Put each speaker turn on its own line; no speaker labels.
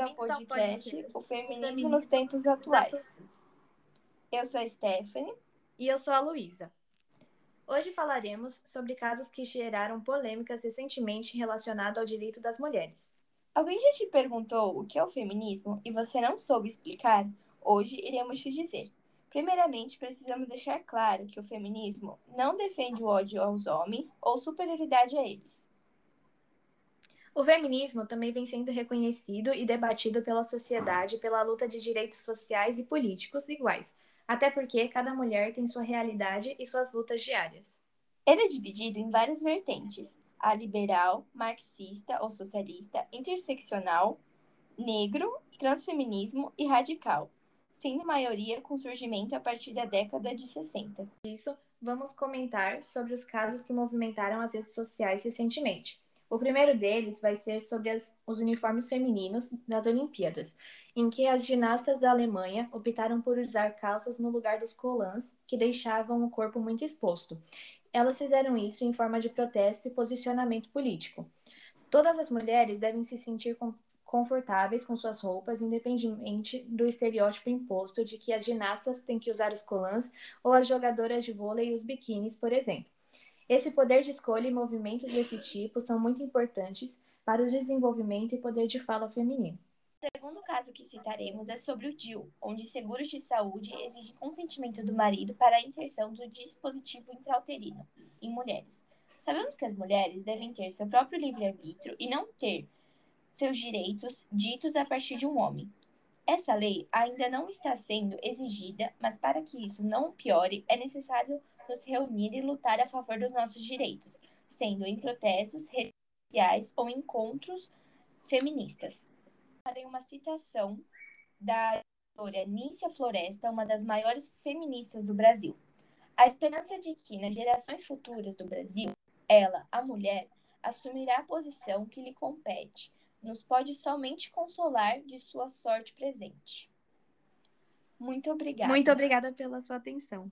ao podcast O Feminismo nos Tempos Atuais. Eu sou a Stephanie.
E eu sou a Luísa. Hoje falaremos sobre casos que geraram polêmicas recentemente relacionados ao direito das mulheres.
Alguém já te perguntou o que é o feminismo e você não soube explicar? Hoje iremos te dizer. Primeiramente, precisamos deixar claro que o feminismo não defende o ódio aos homens ou superioridade a eles.
O feminismo também vem sendo reconhecido e debatido pela sociedade pela luta de direitos sociais e políticos iguais, até porque cada mulher tem sua realidade e suas lutas diárias.
Ele é dividido em várias vertentes: a liberal, marxista ou socialista, interseccional, negro, transfeminismo e radical, sendo maioria com surgimento a partir da década de 60.
Disso, vamos comentar sobre os casos que movimentaram as redes sociais recentemente. O primeiro deles vai ser sobre as, os uniformes femininos das Olimpíadas, em que as ginastas da Alemanha optaram por usar calças no lugar dos colãs, que deixavam o corpo muito exposto. Elas fizeram isso em forma de protesto e posicionamento político. Todas as mulheres devem se sentir confortáveis com suas roupas, independente do estereótipo imposto de que as ginastas têm que usar os colãs ou as jogadoras de vôlei os biquínis, por exemplo. Esse poder de escolha e movimentos desse tipo são muito importantes para o desenvolvimento e poder de fala feminino.
O segundo caso que citaremos é sobre o DIL, onde seguros de saúde exigem consentimento do marido para a inserção do dispositivo intrauterino em mulheres. Sabemos que as mulheres devem ter seu próprio livre-arbítrio e não ter seus direitos ditos a partir de um homem. Essa lei ainda não está sendo exigida, mas para que isso não piore, é necessário nos reunir e lutar a favor dos nossos direitos, sendo em protestos, redes sociais ou encontros feministas. Farei uma citação da autora Nícia Floresta, uma das maiores feministas do Brasil. A esperança de que, nas gerações futuras do Brasil, ela, a mulher, assumirá a posição que lhe compete, nos pode somente consolar de sua sorte presente. Muito obrigada.
Muito obrigada pela sua atenção.